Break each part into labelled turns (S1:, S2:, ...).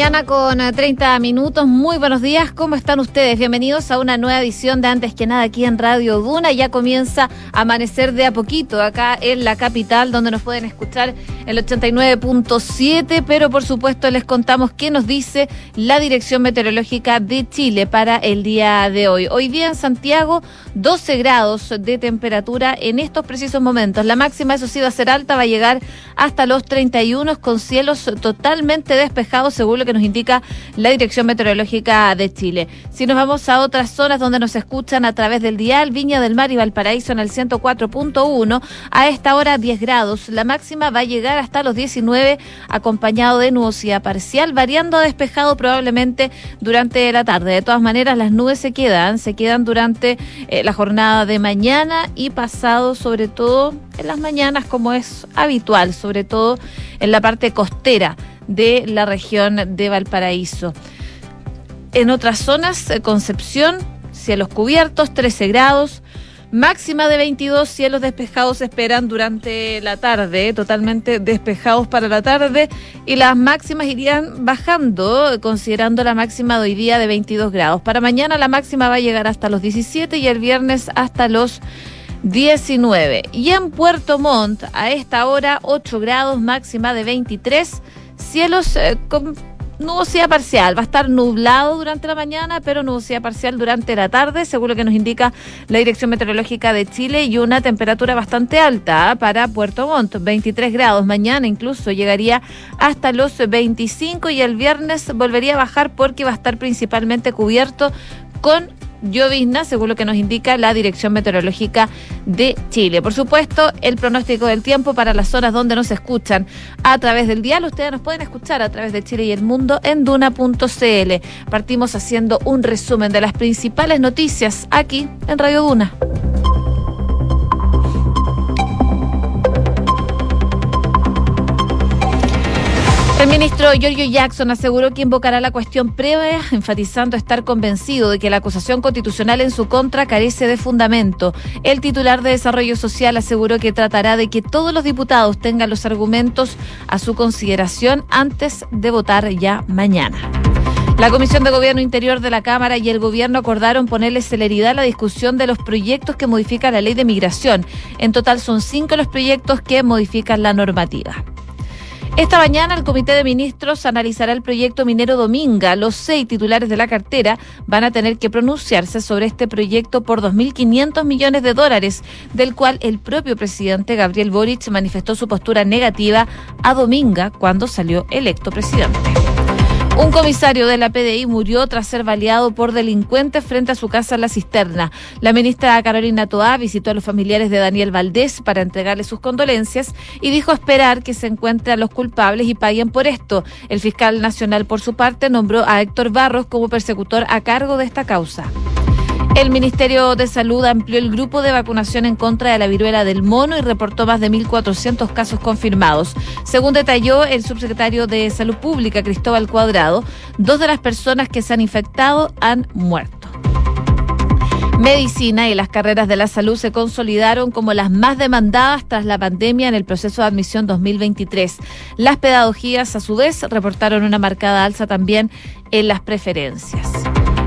S1: mañana con 30 eh, minutos. Muy buenos días. ¿Cómo están ustedes? Bienvenidos a una nueva edición de Antes que nada aquí en Radio Duna. Ya comienza a amanecer de a poquito acá en la capital, donde nos pueden escuchar el 89.7. Pero por supuesto les contamos qué nos dice la Dirección Meteorológica de Chile para el día de hoy. Hoy día en Santiago, 12 grados de temperatura en estos precisos momentos. La máxima, eso sí, va a ser alta, va a llegar hasta los 31 con cielos totalmente despejados según lo que nos indica la Dirección Meteorológica de Chile. Si nos vamos a otras zonas donde nos escuchan a través del dial, Viña del Mar y Valparaíso en el 104.1, a esta hora 10 grados. La máxima va a llegar hasta los 19, acompañado de nubosidad parcial, variando a despejado probablemente durante la tarde. De todas maneras, las nubes se quedan, se quedan durante eh, la jornada de mañana y pasado, sobre todo en las mañanas, como es habitual, sobre todo en la parte costera de la región de Valparaíso. En otras zonas, eh, Concepción, cielos cubiertos, 13 grados. Máxima de 22 cielos despejados esperan durante la tarde, totalmente despejados para la tarde, y las máximas irían bajando, considerando la máxima de hoy día de 22 grados. Para mañana la máxima va a llegar hasta los 17 y el viernes hasta los 19. Y en Puerto Montt, a esta hora, 8 grados, máxima de 23 Cielos eh, con nubosidad parcial. Va a estar nublado durante la mañana, pero nubosidad parcial durante la tarde, según lo que nos indica la Dirección Meteorológica de Chile, y una temperatura bastante alta ¿ah? para Puerto Montt, 23 grados. Mañana incluso llegaría hasta los 25 y el viernes volvería a bajar porque va a estar principalmente cubierto con llovizna, según lo que nos indica la Dirección Meteorológica de Chile. Por supuesto, el pronóstico del tiempo para las zonas donde nos escuchan a través del dial. Ustedes nos pueden escuchar a través de Chile y el mundo en duna.cl. Partimos haciendo un resumen de las principales noticias aquí en Radio Duna. El ministro Giorgio Jackson aseguró que invocará la cuestión previa, enfatizando estar convencido de que la acusación constitucional en su contra carece de fundamento. El titular de Desarrollo Social aseguró que tratará de que todos los diputados tengan los argumentos a su consideración antes de votar ya mañana. La Comisión de Gobierno Interior de la Cámara y el Gobierno acordaron ponerle celeridad a la discusión de los proyectos que modifican la ley de migración. En total son cinco los proyectos que modifican la normativa. Esta mañana el Comité de Ministros analizará el proyecto minero Dominga. Los seis titulares de la cartera van a tener que pronunciarse sobre este proyecto por 2.500 millones de dólares, del cual el propio presidente Gabriel Boric manifestó su postura negativa a Dominga cuando salió electo presidente. Un comisario de la PDI murió tras ser baleado por delincuentes frente a su casa en la cisterna. La ministra Carolina Toá visitó a los familiares de Daniel Valdés para entregarle sus condolencias y dijo esperar que se encuentren los culpables y paguen por esto. El fiscal nacional, por su parte, nombró a Héctor Barros como persecutor a cargo de esta causa. El Ministerio de Salud amplió el grupo de vacunación en contra de la viruela del mono y reportó más de 1.400 casos confirmados. Según detalló el subsecretario de Salud Pública, Cristóbal Cuadrado, dos de las personas que se han infectado han muerto. Medicina y las carreras de la salud se consolidaron como las más demandadas tras la pandemia en el proceso de admisión 2023. Las pedagogías, a su vez, reportaron una marcada alza también en las preferencias.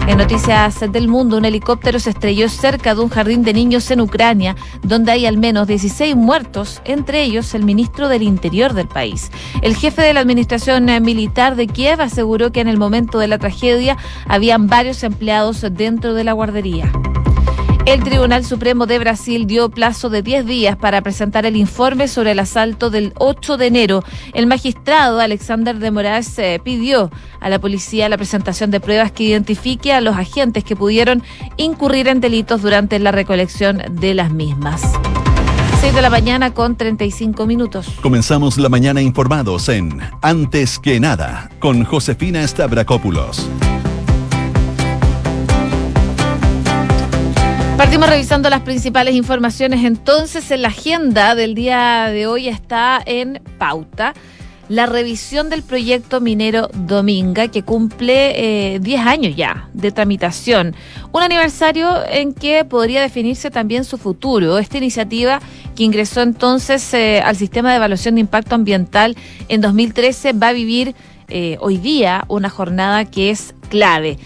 S1: En noticias del mundo, un helicóptero se estrelló cerca de un jardín de niños en Ucrania, donde hay al menos 16 muertos, entre ellos el ministro del Interior del país. El jefe de la administración militar de Kiev aseguró que en el momento de la tragedia habían varios empleados dentro de la guardería. El Tribunal Supremo de Brasil dio plazo de 10 días para presentar el informe sobre el asalto del 8 de enero. El magistrado Alexander de Moraes eh, pidió a la policía la presentación de pruebas que identifique a los agentes que pudieron incurrir en delitos durante la recolección de las mismas. 6 de la mañana con 35 minutos.
S2: Comenzamos la mañana informados en Antes que nada con Josefina Stavrakopoulos.
S1: Partimos revisando las principales informaciones. Entonces, en la agenda del día de hoy está en pauta la revisión del proyecto minero Dominga, que cumple 10 eh, años ya de tramitación. Un aniversario en que podría definirse también su futuro. Esta iniciativa, que ingresó entonces eh, al sistema de evaluación de impacto ambiental en 2013, va a vivir eh, hoy día una jornada que es clave.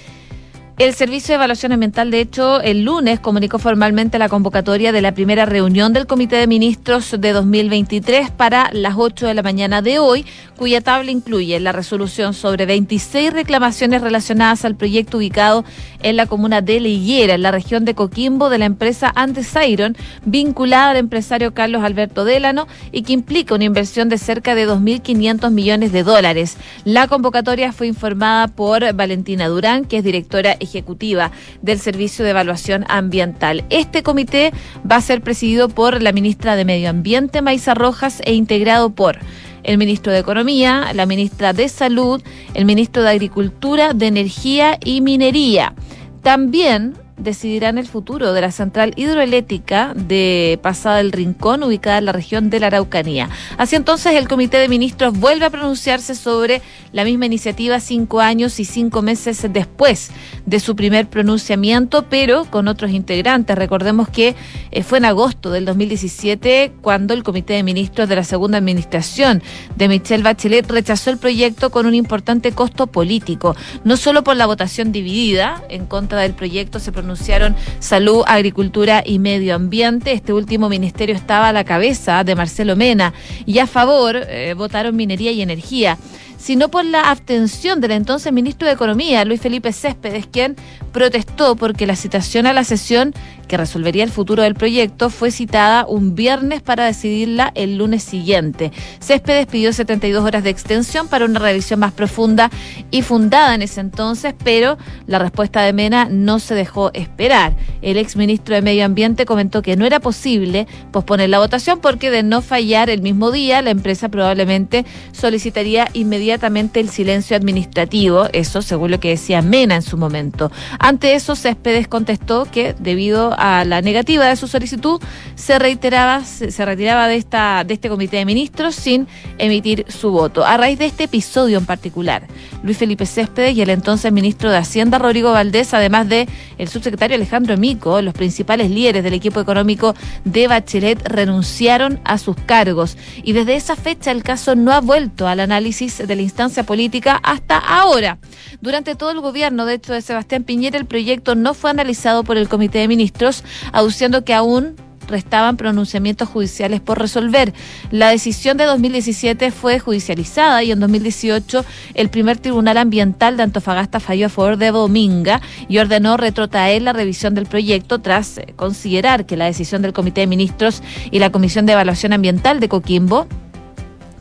S1: El Servicio de Evaluación Ambiental, de hecho, el lunes comunicó formalmente la convocatoria de la primera reunión del Comité de Ministros de 2023 para las 8 de la mañana de hoy, cuya tabla incluye la resolución sobre 26 reclamaciones relacionadas al proyecto ubicado en la comuna de Leyera, en la región de Coquimbo, de la empresa Andes Iron, vinculada al empresario Carlos Alberto Délano y que implica una inversión de cerca de 2.500 millones de dólares. La convocatoria fue informada por Valentina Durán, que es directora ejecutiva del Servicio de Evaluación Ambiental. Este comité va a ser presidido por la ministra de Medio Ambiente, Maisa Rojas, e integrado por el ministro de Economía, la ministra de Salud, el ministro de Agricultura, de Energía y Minería. También decidirán el futuro de la central hidroeléctrica de Pasada del Rincón, ubicada en la región de la Araucanía. Así entonces, el Comité de Ministros vuelve a pronunciarse sobre la misma iniciativa cinco años y cinco meses después de su primer pronunciamiento, pero con otros integrantes. Recordemos que eh, fue en agosto del 2017 cuando el Comité de Ministros de la segunda administración de Michelle Bachelet rechazó el proyecto con un importante costo político, no solo por la votación dividida en contra del proyecto, se anunciaron Salud, Agricultura y Medio Ambiente. Este último ministerio estaba a la cabeza de Marcelo Mena y a favor eh, votaron Minería y Energía sino por la abstención del entonces ministro de Economía, Luis Felipe Céspedes, quien protestó porque la citación a la sesión que resolvería el futuro del proyecto, fue citada un viernes para decidirla el lunes siguiente. Céspedes pidió 72 horas de extensión para una revisión más profunda y fundada en ese entonces, pero la respuesta de Mena no se dejó esperar. El exministro de Medio Ambiente comentó que no era posible posponer la votación porque de no fallar el mismo día, la empresa probablemente solicitaría inmediatamente el silencio administrativo, eso según lo que decía Mena en su momento. Ante eso, Céspedes contestó que debido a la negativa de su solicitud, se reiteraba, se, retiraba de esta, de este comité de ministros sin emitir su voto. A raíz de este episodio en particular, Luis Felipe Céspedes y el entonces ministro de Hacienda, Rodrigo Valdés, además de el subsecretario Alejandro Mico, los principales líderes del equipo económico de Bachelet, renunciaron a sus cargos. Y desde esa fecha el caso no ha vuelto al análisis de la instancia política hasta ahora. Durante todo el gobierno, de hecho, de Sebastián Piñera, el proyecto no fue analizado por el comité de ministros aduciendo que aún restaban pronunciamientos judiciales por resolver. La decisión de 2017 fue judicializada y en 2018 el primer tribunal ambiental de Antofagasta falló a favor de Dominga y ordenó retrotraer la revisión del proyecto tras eh, considerar que la decisión del Comité de Ministros y la Comisión de Evaluación Ambiental de Coquimbo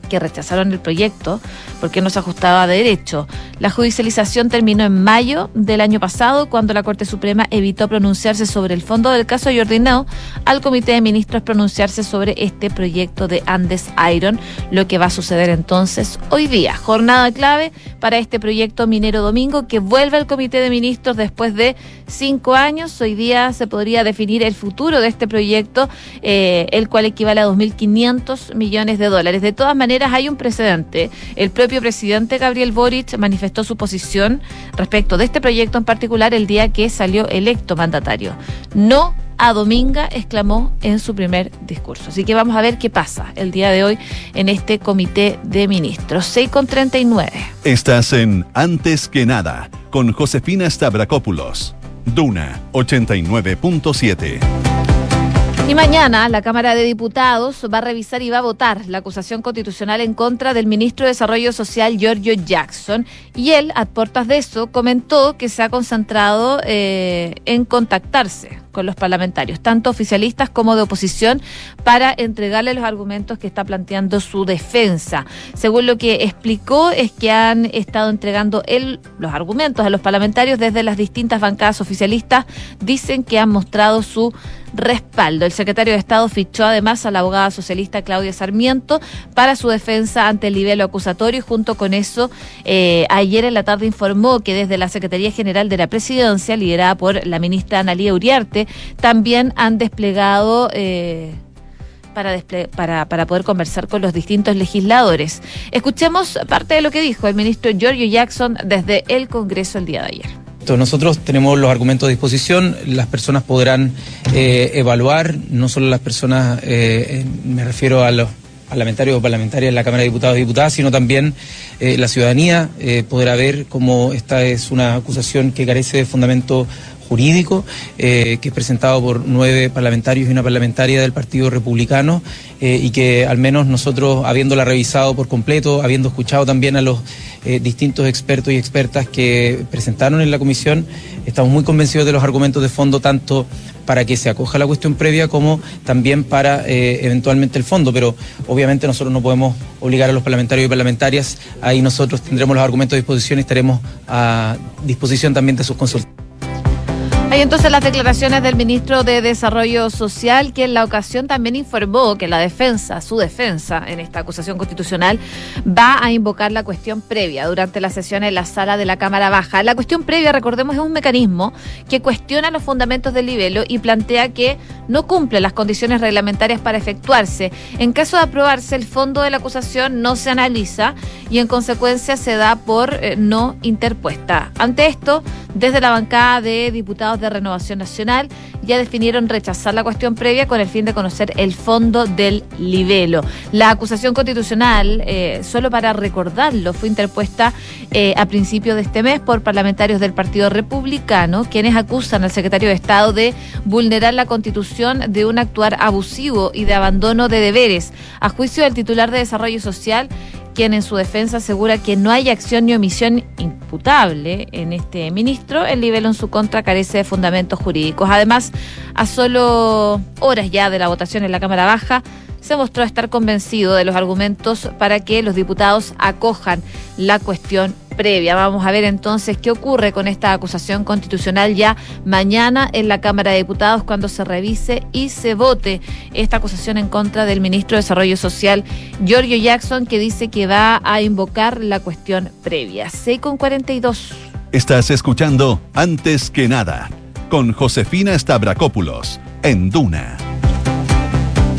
S1: que rechazaron el proyecto porque no se ajustaba a derecho. La judicialización terminó en mayo del año pasado cuando la Corte Suprema evitó pronunciarse sobre el fondo del caso y ordenó al Comité de Ministros pronunciarse sobre este proyecto de Andes Iron, lo que va a suceder entonces hoy día. Jornada clave para este proyecto minero domingo que vuelve al Comité de Ministros después de cinco años. Hoy día se podría definir el futuro de este proyecto, eh, el cual equivale a 2.500 millones de dólares. De todas maneras, hay un precedente. El propio presidente Gabriel Boric manifestó su posición respecto de este proyecto en particular el día que salió electo mandatario. No a Dominga, exclamó en su primer discurso. Así que vamos a ver qué pasa el día de hoy en este comité de ministros. 6 con 39.
S2: Estás en Antes que nada con Josefina Stavrakopoulos. Duna 89.7.
S1: Y mañana la Cámara de Diputados va a revisar y va a votar la acusación constitucional en contra del ministro de Desarrollo Social, Giorgio Jackson. Y él, a puertas de eso, comentó que se ha concentrado eh, en contactarse con los parlamentarios, tanto oficialistas como de oposición, para entregarle los argumentos que está planteando su defensa. Según lo que explicó, es que han estado entregando él los argumentos a los parlamentarios desde las distintas bancadas oficialistas. Dicen que han mostrado su respaldo. El secretario de Estado fichó además a la abogada socialista Claudia Sarmiento para su defensa ante el nivel acusatorio y junto con eso eh, ayer en la tarde informó que desde la Secretaría General de la Presidencia, liderada por la ministra Analía Uriarte, también han desplegado... Eh, para, poder conversar con los distintos legisladores. Escuchemos parte de lo que dijo el ministro Giorgio Jackson desde el Congreso el día de ayer.
S3: Nosotros tenemos los argumentos a disposición, las personas podrán eh, evaluar, no solo las personas, eh, me refiero a los parlamentarios o parlamentarias en la Cámara de Diputados y Diputadas, sino también la ciudadanía podrá ver cómo esta es una acusación que carece de fundamento jurídico, eh, que es presentado por nueve parlamentarios y una parlamentaria del Partido Republicano, eh, y que al menos nosotros, habiéndola revisado por completo, habiendo escuchado también a los eh, distintos expertos y expertas que presentaron en la comisión, estamos muy convencidos de los argumentos de fondo, tanto para que se acoja la cuestión previa como también para eventualmente el fondo, pero obviamente nosotros no podemos obligar a los parlamentarios y parlamentarias, ahí nosotros tendremos los argumentos a disposición y estaremos a disposición también de sus consultas.
S1: Hay entonces las declaraciones del ministro de Desarrollo Social, que en la ocasión también informó que la defensa, su defensa en esta acusación constitucional, va a invocar la cuestión previa durante la sesión en la sala de la Cámara Baja. La cuestión previa, recordemos, es un mecanismo que cuestiona los fundamentos del libelo y plantea que no cumple las condiciones reglamentarias para efectuarse. En caso de aprobarse, el fondo de la acusación no se analiza y en consecuencia se da por eh, no interpuesta. Ante esto, desde la bancada de diputados de Renovación Nacional ya definieron rechazar la cuestión previa con el fin de conocer el fondo del libelo. La acusación constitucional, eh, solo para recordarlo, fue interpuesta eh, a principios de este mes por parlamentarios del Partido Republicano, quienes acusan al secretario de Estado de vulnerar la constitución de un actuar abusivo y de abandono de deberes. A juicio del titular de Desarrollo Social, quien en su defensa asegura que no hay acción ni omisión imputable en este ministro, el nivel en su contra carece de fundamentos jurídicos. Además, a solo horas ya de la votación en la Cámara Baja, se mostró estar convencido de los argumentos para que los diputados acojan la cuestión previa. Vamos a ver entonces qué ocurre con esta acusación constitucional ya mañana en la Cámara de Diputados cuando se revise y se vote esta acusación en contra del ministro de Desarrollo Social, Giorgio Jackson, que dice que va a invocar la cuestión previa. 6 con 42.
S2: Estás escuchando Antes que nada con Josefina Stavrakopoulos en Duna.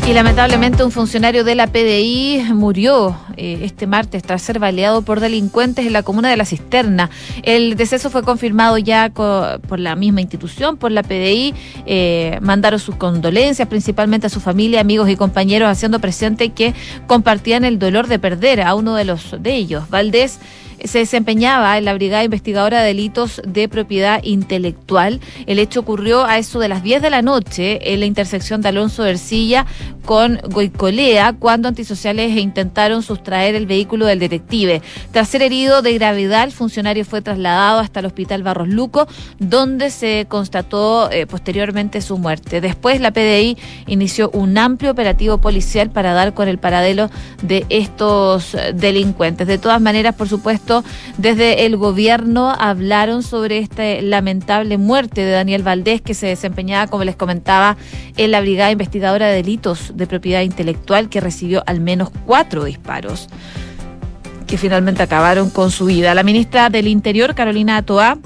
S1: Y lamentablemente un funcionario de la PDI murió eh, este martes tras ser baleado por delincuentes en la comuna de La Cisterna. El deceso fue confirmado ya por la misma institución, por la PDI. Eh, mandaron sus condolencias principalmente a su familia, amigos y compañeros, haciendo presente que compartían el dolor de perder a uno de los de ellos. Valdés se desempeñaba en la Brigada Investigadora de Delitos de Propiedad Intelectual. El hecho ocurrió a eso de las 10 de la noche en la intersección de Alonso Ercilla con Goicolea cuando antisociales intentaron sustraer el vehículo del detective. Tras ser herido de gravedad, el funcionario fue trasladado hasta el Hospital Barros Luco, donde se constató eh, posteriormente su muerte. Después la PDI inició un amplio operativo policial para dar con el paradelo de estos delincuentes. De todas maneras, por supuesto, desde el gobierno hablaron sobre esta lamentable muerte de Daniel Valdés, que se desempeñaba, como les comentaba, en la Brigada Investigadora de Delitos de Propiedad Intelectual, que recibió al menos cuatro disparos que finalmente acabaron con su vida. La ministra del Interior, Carolina Toa,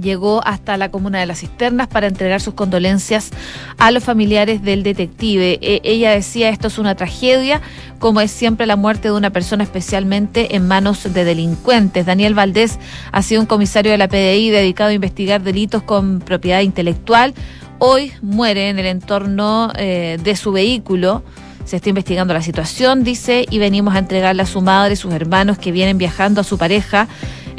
S1: llegó hasta la comuna de las cisternas para entregar sus condolencias a los familiares del detective. E, ella decía esto es una tragedia, como es siempre la muerte de una persona especialmente en manos de delincuentes. Daniel Valdés ha sido un comisario de la PDI dedicado a investigar delitos con propiedad intelectual. Hoy muere en el entorno eh, de su vehículo. Se está investigando la situación, dice, y venimos a entregarle a su madre sus hermanos que vienen viajando a su pareja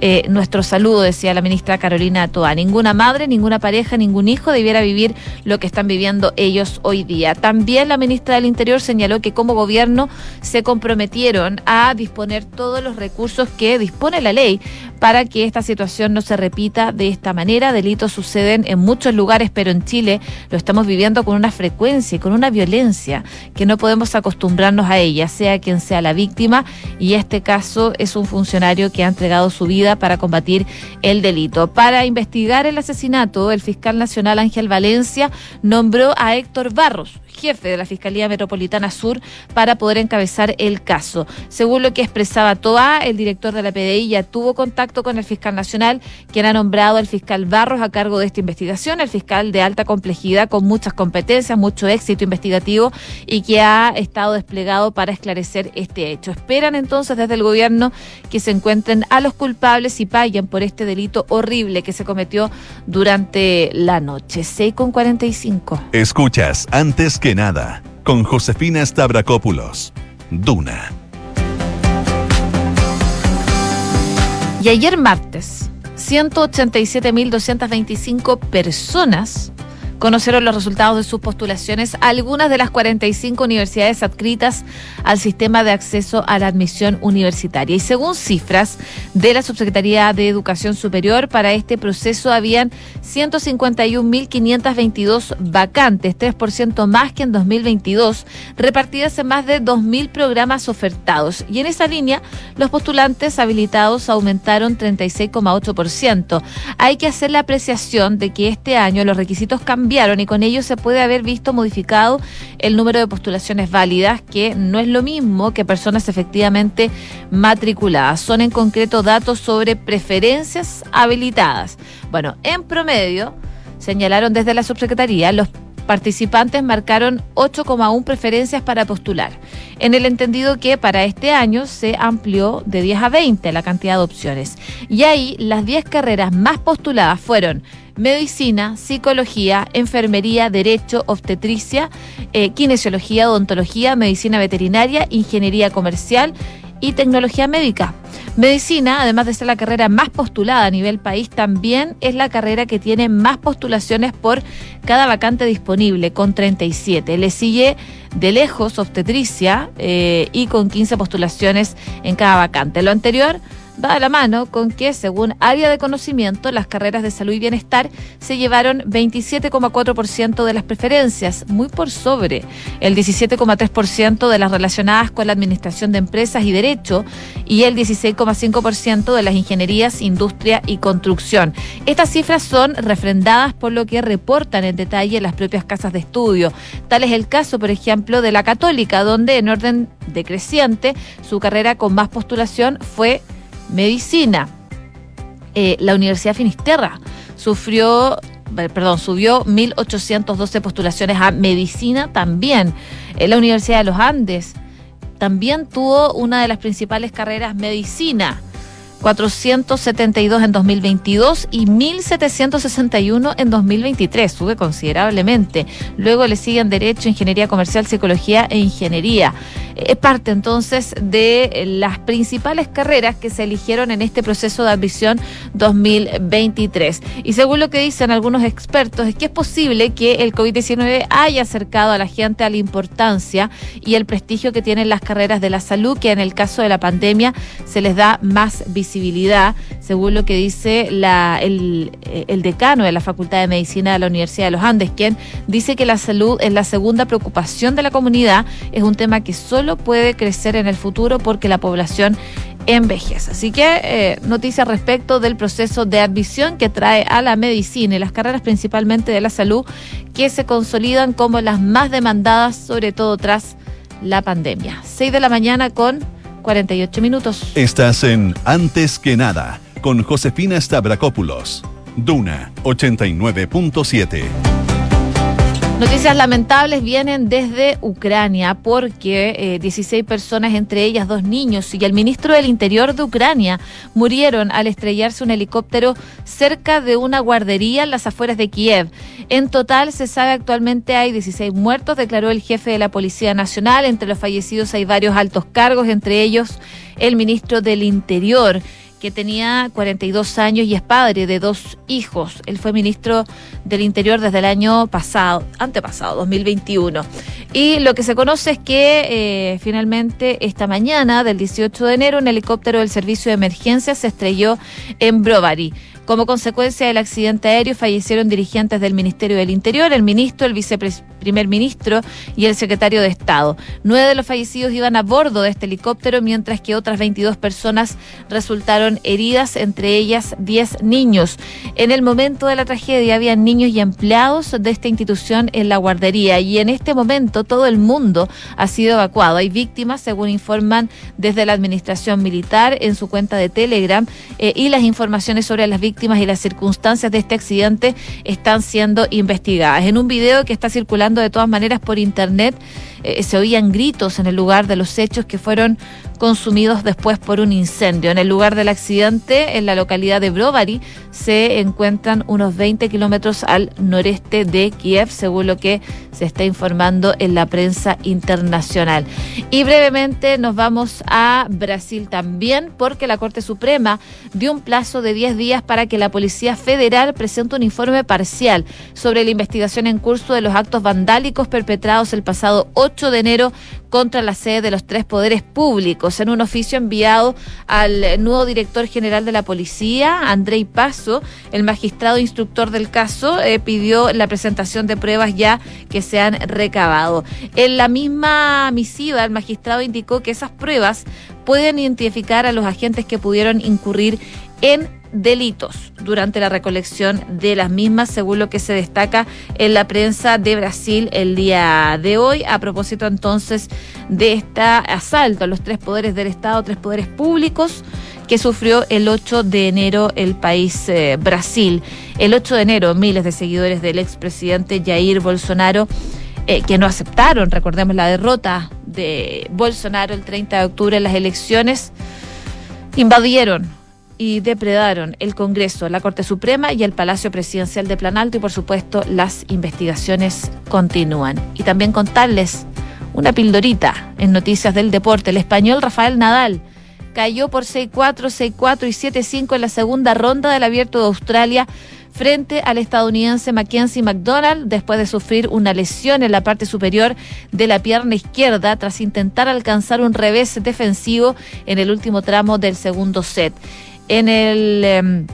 S1: eh, nuestro saludo, decía la ministra Carolina Toa. Ninguna madre, ninguna pareja, ningún hijo debiera vivir lo que están viviendo ellos hoy día. También la ministra del Interior señaló que como gobierno se comprometieron a disponer todos los recursos que dispone la ley para que esta situación no se repita de esta manera. Delitos suceden en muchos lugares, pero en Chile lo estamos viviendo con una frecuencia y con una violencia que no podemos acostumbrarnos a ella, sea quien sea la víctima. Y este caso es un funcionario que ha entregado su vida para combatir el delito. Para investigar el asesinato, el fiscal nacional Ángel Valencia nombró a Héctor Barros, jefe de la Fiscalía Metropolitana Sur para poder encabezar el caso. Según lo que expresaba Toa, el director de la PDI ya tuvo contacto con el fiscal nacional, quien ha nombrado al fiscal Barros a cargo de esta investigación, el fiscal de alta complejidad con muchas competencias, mucho éxito investigativo y que ha estado desplegado para esclarecer este hecho. Esperan entonces desde el gobierno que se encuentren a los culpables y paguen por este delito horrible que se cometió durante la noche. 6 con 45.
S2: Escuchas antes que nada con Josefina Stavrakopoulos Duna.
S1: Y ayer martes, 187.225 personas conocieron los resultados de sus postulaciones algunas de las 45 universidades adscritas al sistema de acceso a la admisión universitaria. Y según cifras de la Subsecretaría de Educación Superior, para este proceso habían 151.522 vacantes, 3% más que en 2022, repartidas en más de 2.000 programas ofertados. Y en esa línea, los postulantes habilitados aumentaron 36,8%. Hay que hacer la apreciación de que este año los requisitos cambiaron y con ello se puede haber visto modificado el número de postulaciones válidas, que no es lo mismo que personas efectivamente matriculadas. Son en concreto datos sobre preferencias habilitadas. Bueno, en promedio, señalaron desde la subsecretaría, los participantes marcaron 8,1 preferencias para postular, en el entendido que para este año se amplió de 10 a 20 la cantidad de opciones. Y ahí las 10 carreras más postuladas fueron medicina, psicología, enfermería, derecho, obstetricia, eh, kinesiología, odontología, medicina veterinaria, ingeniería comercial y tecnología médica. Medicina, además de ser la carrera más postulada a nivel país, también es la carrera que tiene más postulaciones por cada vacante disponible, con 37. Le sigue de lejos obstetricia eh, y con 15 postulaciones en cada vacante. Lo anterior va a la mano con que, según área de conocimiento, las carreras de salud y bienestar se llevaron 27,4% de las preferencias, muy por sobre el 17,3% de las relacionadas con la administración de empresas y derecho y el 16,5% de las ingenierías, industria y construcción. Estas cifras son refrendadas por lo que reportan en detalle las propias casas de estudio. Tal es el caso, por ejemplo, de la católica, donde en orden decreciente su carrera con más postulación fue medicina. Eh, la Universidad Finisterra sufrió, eh, perdón, subió 1.812 postulaciones a medicina también. Eh, la Universidad de los Andes también tuvo una de las principales carreras medicina. 472 en 2022 y 1.761 en 2023, sube considerablemente. Luego le siguen Derecho, Ingeniería Comercial, Psicología e Ingeniería. Es parte entonces de las principales carreras que se eligieron en este proceso de admisión 2023. Y según lo que dicen algunos expertos, es que es posible que el COVID-19 haya acercado a la gente a la importancia y el prestigio que tienen las carreras de la salud, que en el caso de la pandemia se les da más visibilidad, según lo que dice el, el decano de la Facultad de Medicina de la Universidad de los Andes, quien dice que la salud es la segunda preocupación de la comunidad, es un tema que solo puede crecer en el futuro porque la población envejece. Así que eh, noticias respecto del proceso de admisión que trae a la medicina y las carreras principalmente de la salud que se consolidan como las más demandadas, sobre todo tras la pandemia. 6 de la mañana con 48 minutos.
S2: Estás en Antes que nada con Josefina Stavrakopoulos. Duna 89.7.
S1: Noticias lamentables vienen desde Ucrania porque 16 eh, personas, entre ellas dos niños y el ministro del Interior de Ucrania, murieron al estrellarse un helicóptero cerca de una guardería en las afueras de Kiev. En total, se sabe actualmente hay 16 muertos, declaró el jefe de la Policía Nacional. Entre los fallecidos hay varios altos cargos, entre ellos el ministro del Interior que tenía 42 años y es padre de dos hijos. Él fue ministro del Interior desde el año pasado, antepasado, 2021. Y lo que se conoce es que eh, finalmente esta mañana del 18 de enero un helicóptero del Servicio de Emergencia se estrelló en Brovary. Como consecuencia del accidente aéreo fallecieron dirigentes del Ministerio del Interior, el ministro, el viceprimer ministro y el secretario de Estado. Nueve de los fallecidos iban a bordo de este helicóptero, mientras que otras 22 personas resultaron heridas, entre ellas 10 niños. En el momento de la tragedia había niños y empleados de esta institución en la guardería y en este momento todo el mundo ha sido evacuado. Hay víctimas, según informan desde la administración militar en su cuenta de Telegram, eh, y las informaciones sobre las víctimas víctimas y las circunstancias de este accidente están siendo investigadas. En un video que está circulando de todas maneras por internet, eh, se oían gritos en el lugar de los hechos que fueron consumidos después por un incendio. En el lugar del accidente, en la localidad de Brovary, se encuentran unos 20 kilómetros al noreste de Kiev, según lo que se está informando en la prensa internacional. Y brevemente nos vamos a Brasil también, porque la Corte Suprema dio un plazo de 10 días para que la Policía Federal presente un informe parcial sobre la investigación en curso de los actos vandálicos perpetrados el pasado 8 de enero contra la sede de los tres poderes públicos. En un oficio enviado al nuevo director general de la policía, Andrei Paso, el magistrado instructor del caso eh, pidió la presentación de pruebas ya que se han recabado. En la misma misiva, el magistrado indicó que esas pruebas pueden identificar a los agentes que pudieron incurrir en delitos durante la recolección de las mismas, según lo que se destaca en la prensa de Brasil el día de hoy, a propósito entonces de este asalto a los tres poderes del Estado, tres poderes públicos que sufrió el 8 de enero el país eh, Brasil. El 8 de enero, miles de seguidores del expresidente Jair Bolsonaro, eh, que no aceptaron, recordemos la derrota de Bolsonaro el 30 de octubre en las elecciones, invadieron y depredaron el Congreso, la Corte Suprema y el Palacio Presidencial de Planalto y por supuesto las investigaciones continúan. Y también contarles una pildorita en noticias del deporte. El español Rafael Nadal cayó por 6-4, 6-4 y 7-5 en la segunda ronda del Abierto de Australia frente al estadounidense Mackenzie McDonald después de sufrir una lesión en la parte superior de la pierna izquierda tras intentar alcanzar un revés defensivo en el último tramo del segundo set. En el em,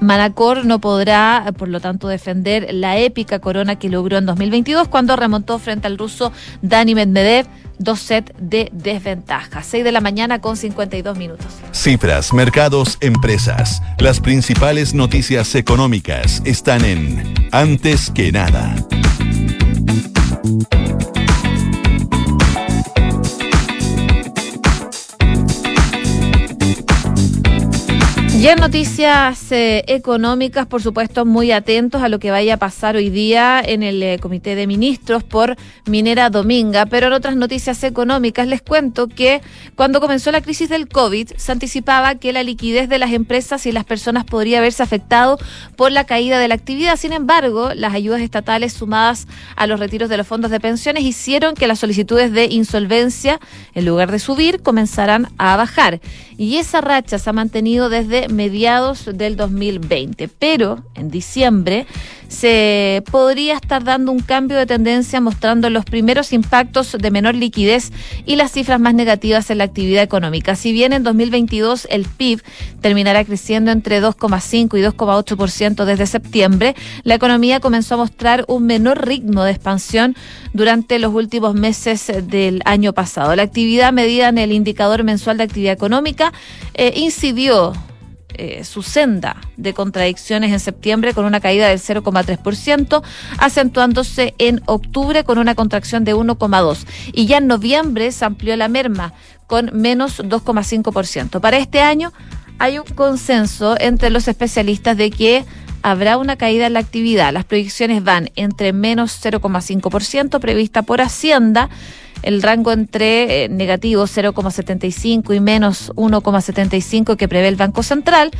S1: Manacor no podrá, por lo tanto, defender la épica corona que logró en 2022 cuando remontó frente al ruso Dani Medvedev dos sets de desventaja. 6 de la mañana con 52 minutos.
S2: Cifras, mercados, empresas. Las principales noticias económicas están en Antes que nada.
S1: Y en noticias eh, económicas, por supuesto, muy atentos a lo que vaya a pasar hoy día en el eh, Comité de Ministros por Minera Dominga. Pero en otras noticias económicas les cuento que cuando comenzó la crisis del COVID se anticipaba que la liquidez de las empresas y las personas podría verse afectado por la caída de la actividad. Sin embargo, las ayudas estatales sumadas a los retiros de los fondos de pensiones hicieron que las solicitudes de insolvencia, en lugar de subir, comenzaran a bajar. Y esa racha se ha mantenido desde mediados del 2020. Pero en diciembre se podría estar dando un cambio de tendencia mostrando los primeros impactos de menor liquidez y las cifras más negativas en la actividad económica. Si bien en 2022 el PIB terminará creciendo entre 2,5 y 2,8% desde septiembre, la economía comenzó a mostrar un menor ritmo de expansión durante los últimos meses del año pasado. La actividad medida en el indicador mensual de actividad económica eh, incidió eh, su senda de contradicciones en septiembre con una caída del 0,3%, acentuándose en octubre con una contracción de 1,2%. Y ya en noviembre se amplió la merma con menos 2,5%. Para este año hay un consenso entre los especialistas de que habrá una caída en la actividad. Las proyecciones van entre menos 0,5% prevista por Hacienda el rango entre eh, negativo 0,75 y menos 1,75 que prevé el Banco Central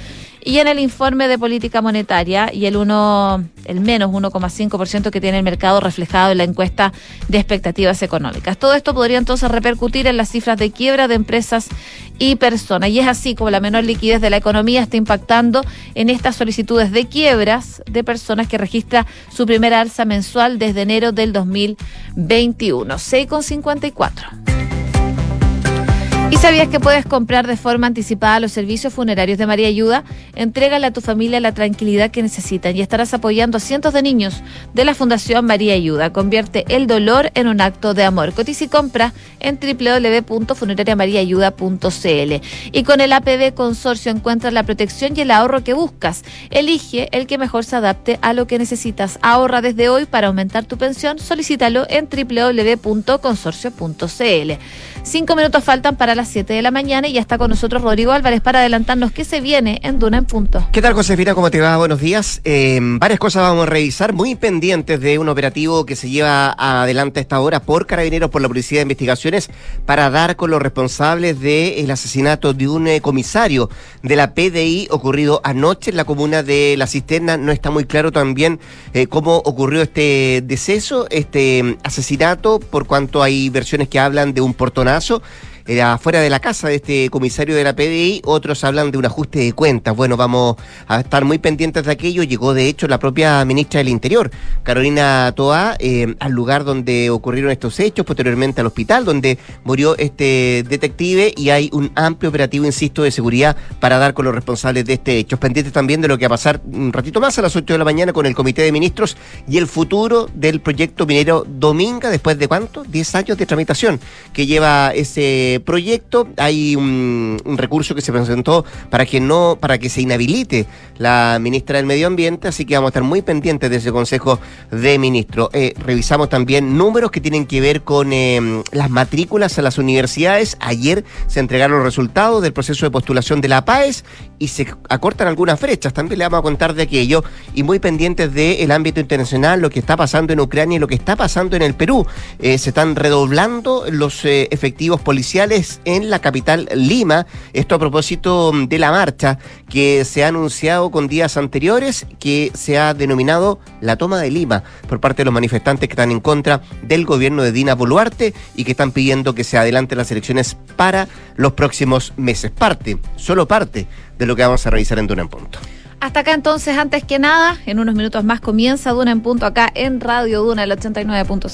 S1: y en el informe de política monetaria y el uno, el menos 1,5% que tiene el mercado reflejado en la encuesta de expectativas económicas. Todo esto podría entonces repercutir en las cifras de quiebra de empresas y personas. Y es así como la menor liquidez de la economía está impactando en estas solicitudes de quiebras de personas que registra su primera alza mensual desde enero del 2021. 6,54. ¿Y sabías que puedes comprar de forma anticipada los servicios funerarios de María Ayuda? Entrégale a tu familia la tranquilidad que necesitan y estarás apoyando a cientos de niños de la Fundación María Ayuda. Convierte el dolor en un acto de amor. Cotiza y compra en www.funerariamariaayuda.cl. Y con el APB Consorcio encuentras la protección y el ahorro que buscas. Elige el que mejor se adapte a lo que necesitas. Ahorra desde hoy para aumentar tu pensión. Solicítalo en www.consorcio.cl. Cinco minutos faltan para las 7 de la mañana y ya está con nosotros Rodrigo Álvarez para adelantarnos qué se viene en Duna en Punto.
S4: ¿Qué tal, Josefina? ¿Cómo te va? Buenos días. Eh, varias cosas vamos a revisar, muy pendientes de un operativo que se lleva adelante a esta hora por Carabineros, por la Policía de Investigaciones, para dar con los responsables del asesinato de un eh, comisario de la PDI ocurrido anoche en la comuna de La Cisterna. No está muy claro también eh, cómo ocurrió este deceso, este mm, asesinato, por cuanto hay versiones que hablan de un campeonazo era fuera de la casa de este comisario de la PDI, otros hablan de un ajuste de cuentas. Bueno, vamos a estar muy pendientes de aquello. Llegó, de hecho, la propia ministra del Interior, Carolina Toa, eh, al lugar donde ocurrieron estos hechos, posteriormente al hospital donde murió este detective y hay un amplio operativo, insisto, de seguridad para dar con los responsables de este hecho. Pendientes también de lo que va a pasar un ratito más a las 8 de la mañana con el Comité de Ministros y el futuro del proyecto minero Dominga, después de cuánto? 10 años de tramitación que lleva ese proyecto. Hay un, recurso que se presentó para que no, para que se inhabilite la ministra del Medio Ambiente, así que vamos a estar muy pendientes de ese Consejo de Ministros. Eh, revisamos también números que tienen que ver con em, las matrículas a las universidades. Ayer se entregaron los resultados del proceso de postulación de la PAES y se acortan algunas brechas. También le vamos a contar de aquello y muy pendientes del ámbito internacional, lo que está pasando en Ucrania y lo que está pasando en el Perú. Eh, se están redoblando los eh, efectivos policiales en la capital Lima. Esto a propósito de la marcha que se ha anunciado con días anteriores, que se ha denominado la toma de Lima por parte de los manifestantes que están en contra del gobierno de Dina Boluarte y que están pidiendo que se adelanten las elecciones para los próximos meses. Parte, solo parte de lo que vamos a revisar en Duna en Punto.
S1: Hasta acá entonces, antes que nada, en unos minutos más comienza Duna en Punto acá en Radio Duna, el 89.7.